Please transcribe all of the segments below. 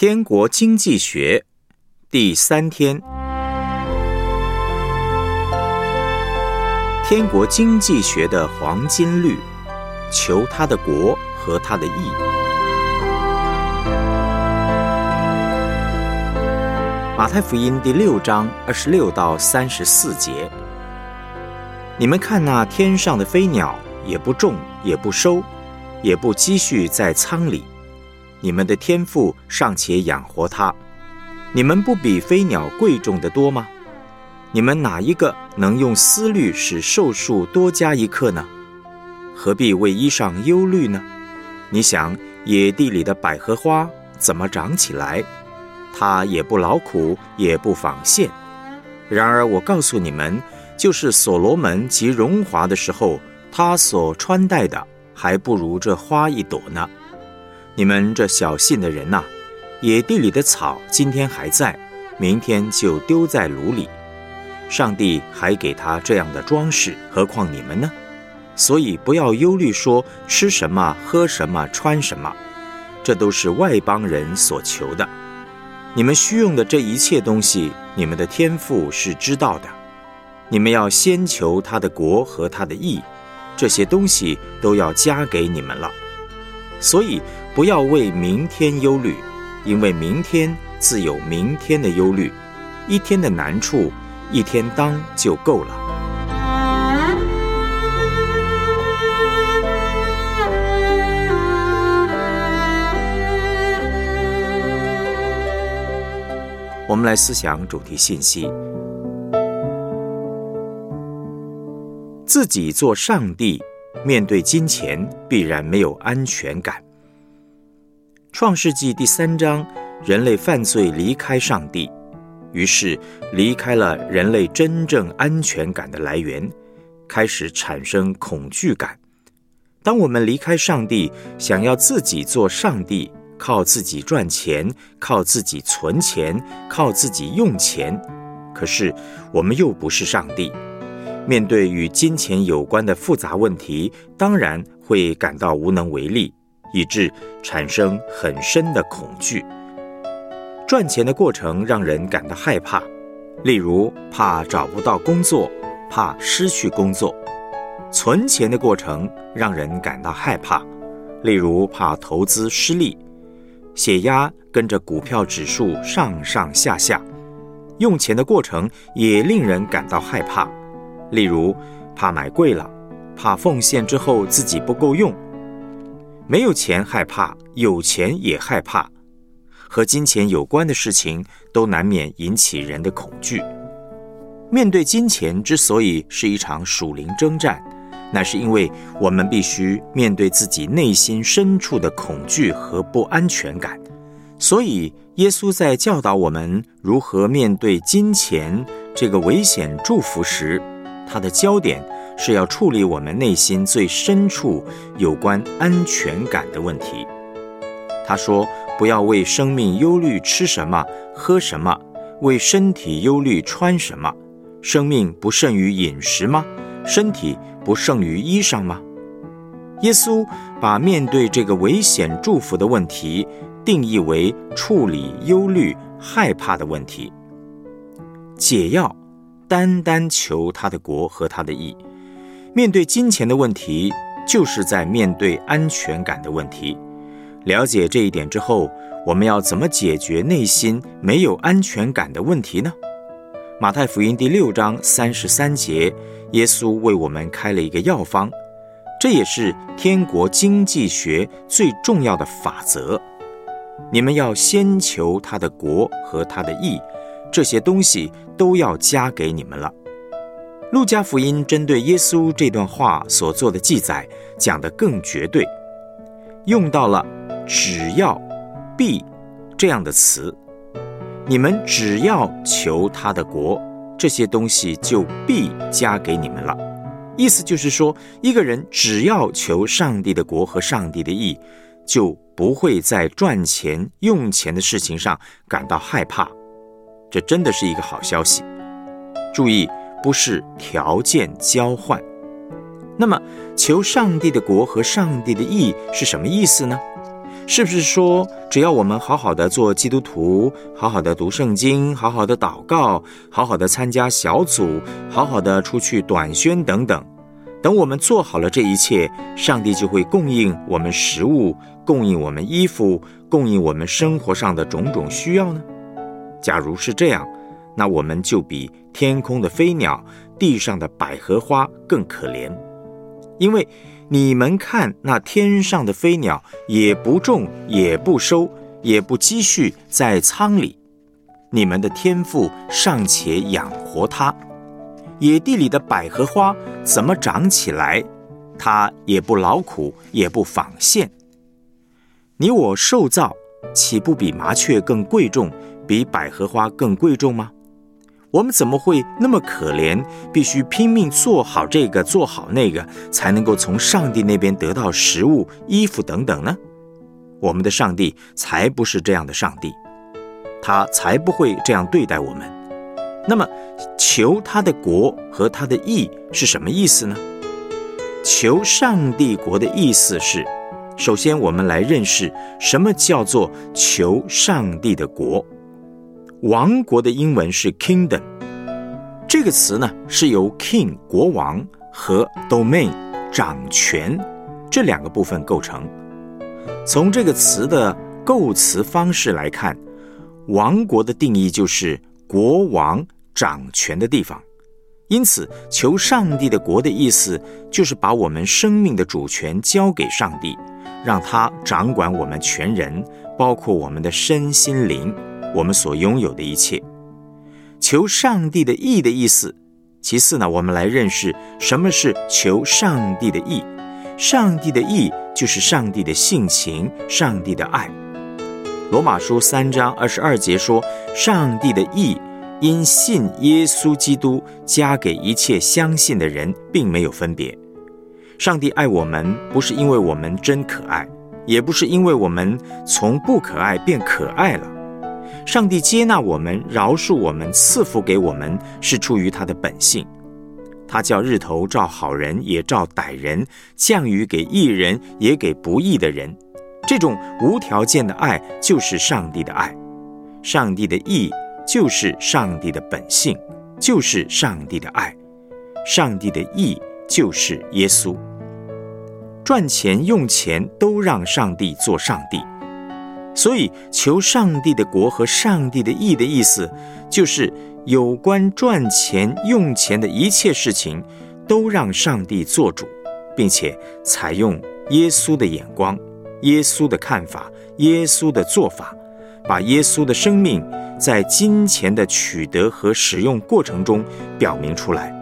天国经济学第三天，天国经济学的黄金律，求他的国和他的义。马太福音第六章二十六到三十四节，你们看那天上的飞鸟，也不种，也不收，也不积蓄在仓里。你们的天赋尚且养活它，你们不比飞鸟贵重的多吗？你们哪一个能用思虑使寿数多加一刻呢？何必为衣裳忧虑呢？你想野地里的百合花怎么长起来？它也不劳苦，也不纺线。然而我告诉你们，就是所罗门及荣华的时候，他所穿戴的还不如这花一朵呢。你们这小信的人呐，野地里的草今天还在，明天就丢在炉里。上帝还给他这样的装饰，何况你们呢？所以不要忧虑，说吃什么、喝什么、穿什么，这都是外邦人所求的。你们需用的这一切东西，你们的天赋是知道的。你们要先求他的国和他的义，这些东西都要加给你们了。所以不要为明天忧虑，因为明天自有明天的忧虑，一天的难处一天当就够了。我们来思想主题信息：自己做上帝。面对金钱，必然没有安全感。创世纪第三章，人类犯罪离开上帝，于是离开了人类真正安全感的来源，开始产生恐惧感。当我们离开上帝，想要自己做上帝，靠自己赚钱，靠自己存钱，靠自己用钱，可是我们又不是上帝。面对与金钱有关的复杂问题，当然会感到无能为力，以致产生很深的恐惧。赚钱的过程让人感到害怕，例如怕找不到工作，怕失去工作；存钱的过程让人感到害怕，例如怕投资失利，血压跟着股票指数上上下下；用钱的过程也令人感到害怕。例如，怕买贵了，怕奉献之后自己不够用，没有钱害怕，有钱也害怕，和金钱有关的事情都难免引起人的恐惧。面对金钱之所以是一场属灵征战，那是因为我们必须面对自己内心深处的恐惧和不安全感。所以，耶稣在教导我们如何面对金钱这个危险祝福时，他的焦点是要处理我们内心最深处有关安全感的问题。他说：“不要为生命忧虑吃什么、喝什么；为身体忧虑穿什么。生命不胜于饮食吗？身体不胜于衣裳吗？”耶稣把面对这个危险祝福的问题定义为处理忧虑、害怕的问题。解药。单单求他的国和他的义，面对金钱的问题，就是在面对安全感的问题。了解这一点之后，我们要怎么解决内心没有安全感的问题呢？马太福音第六章三十三节，耶稣为我们开了一个药方，这也是天国经济学最重要的法则。你们要先求他的国和他的义。这些东西都要加给你们了。路加福音针对耶稣这段话所做的记载，讲得更绝对，用到了“只要”“必”这样的词。你们只要求他的国，这些东西就必加给你们了。意思就是说，一个人只要求上帝的国和上帝的义，就不会在赚钱用钱的事情上感到害怕。这真的是一个好消息。注意，不是条件交换。那么，求上帝的国和上帝的义是什么意思呢？是不是说，只要我们好好的做基督徒，好好的读圣经，好好的祷告，好好的参加小组，好好的出去短宣等等，等我们做好了这一切，上帝就会供应我们食物，供应我们衣服，供应我们生活上的种种需要呢？假如是这样，那我们就比天空的飞鸟、地上的百合花更可怜，因为。你们看，那天上的飞鸟也不种，也不收，也不积蓄在仓里，你们的天赋尚且养活它。野地里的百合花怎么长起来？它也不劳苦，也不纺线。你我受造，岂不比麻雀更贵重，比百合花更贵重吗？我们怎么会那么可怜？必须拼命做好这个，做好那个，才能够从上帝那边得到食物、衣服等等呢？我们的上帝才不是这样的上帝，他才不会这样对待我们。那么，求他的国和他的义是什么意思呢？求上帝国的意思是，首先我们来认识什么叫做求上帝的国。王国的英文是 kingdom，这个词呢是由 king 国王和 domain 掌权这两个部分构成。从这个词的构词方式来看，王国的定义就是国王掌权的地方。因此，求上帝的国的意思就是把我们生命的主权交给上帝，让他掌管我们全人，包括我们的身心灵。我们所拥有的一切，求上帝的义的意思。其次呢，我们来认识什么是求上帝的义。上帝的义就是上帝的性情，上帝的爱。罗马书三章二十二节说：“上帝的义因信耶稣基督加给一切相信的人，并没有分别。上帝爱我们，不是因为我们真可爱，也不是因为我们从不可爱变可爱了。”上帝接纳我们，饶恕我们，赐福给我们，是出于他的本性。他叫日头照好人，也照歹人；降雨给义人，也给不义的人。这种无条件的爱，就是上帝的爱。上帝的义，就是上帝的本性，就是上帝的爱。上帝的义，就是耶稣。赚钱用钱，都让上帝做上帝。所以，求上帝的国和上帝的义的意思，就是有关赚钱用钱的一切事情，都让上帝做主，并且采用耶稣的眼光、耶稣的看法、耶稣的做法，把耶稣的生命在金钱的取得和使用过程中表明出来。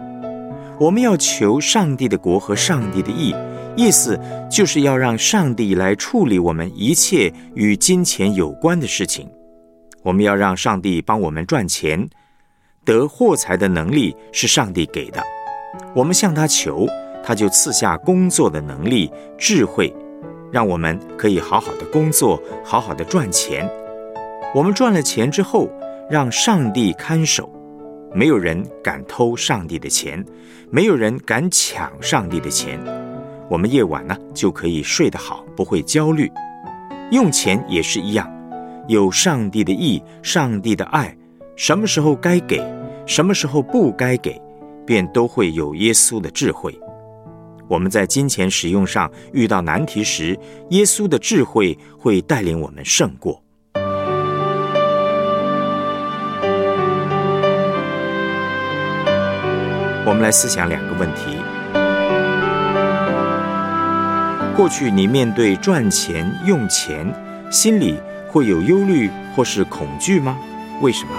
我们要求上帝的国和上帝的义。意思就是要让上帝来处理我们一切与金钱有关的事情。我们要让上帝帮我们赚钱，得货财的能力是上帝给的。我们向他求，他就赐下工作的能力、智慧，让我们可以好好的工作，好好的赚钱。我们赚了钱之后，让上帝看守，没有人敢偷上帝的钱，没有人敢抢上帝的钱。我们夜晚呢就可以睡得好，不会焦虑。用钱也是一样，有上帝的意，上帝的爱，什么时候该给，什么时候不该给，便都会有耶稣的智慧。我们在金钱使用上遇到难题时，耶稣的智慧会带领我们胜过。我们来思想两个问题。过去你面对赚钱用钱，心里会有忧虑或是恐惧吗？为什么？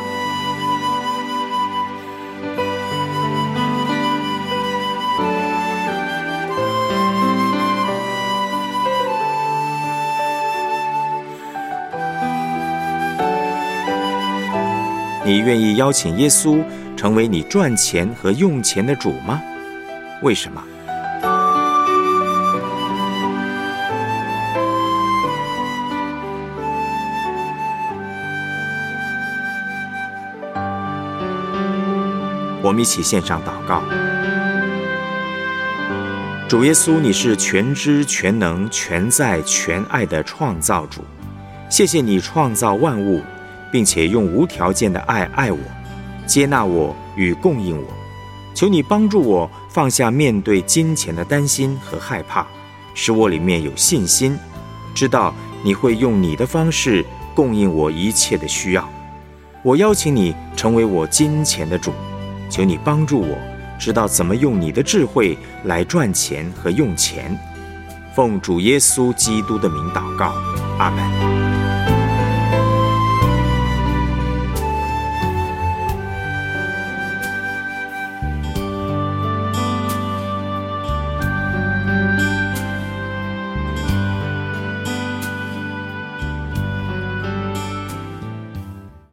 你愿意邀请耶稣成为你赚钱和用钱的主吗？为什么？我们一起献上祷告，主耶稣，你是全知全能全在全爱的创造主，谢谢你创造万物，并且用无条件的爱爱我，接纳我与供应我。求你帮助我放下面对金钱的担心和害怕，使我里面有信心，知道你会用你的方式供应我一切的需要。我邀请你成为我金钱的主，求你帮助我。知道怎么用你的智慧来赚钱和用钱，奉主耶稣基督的名祷告，阿门。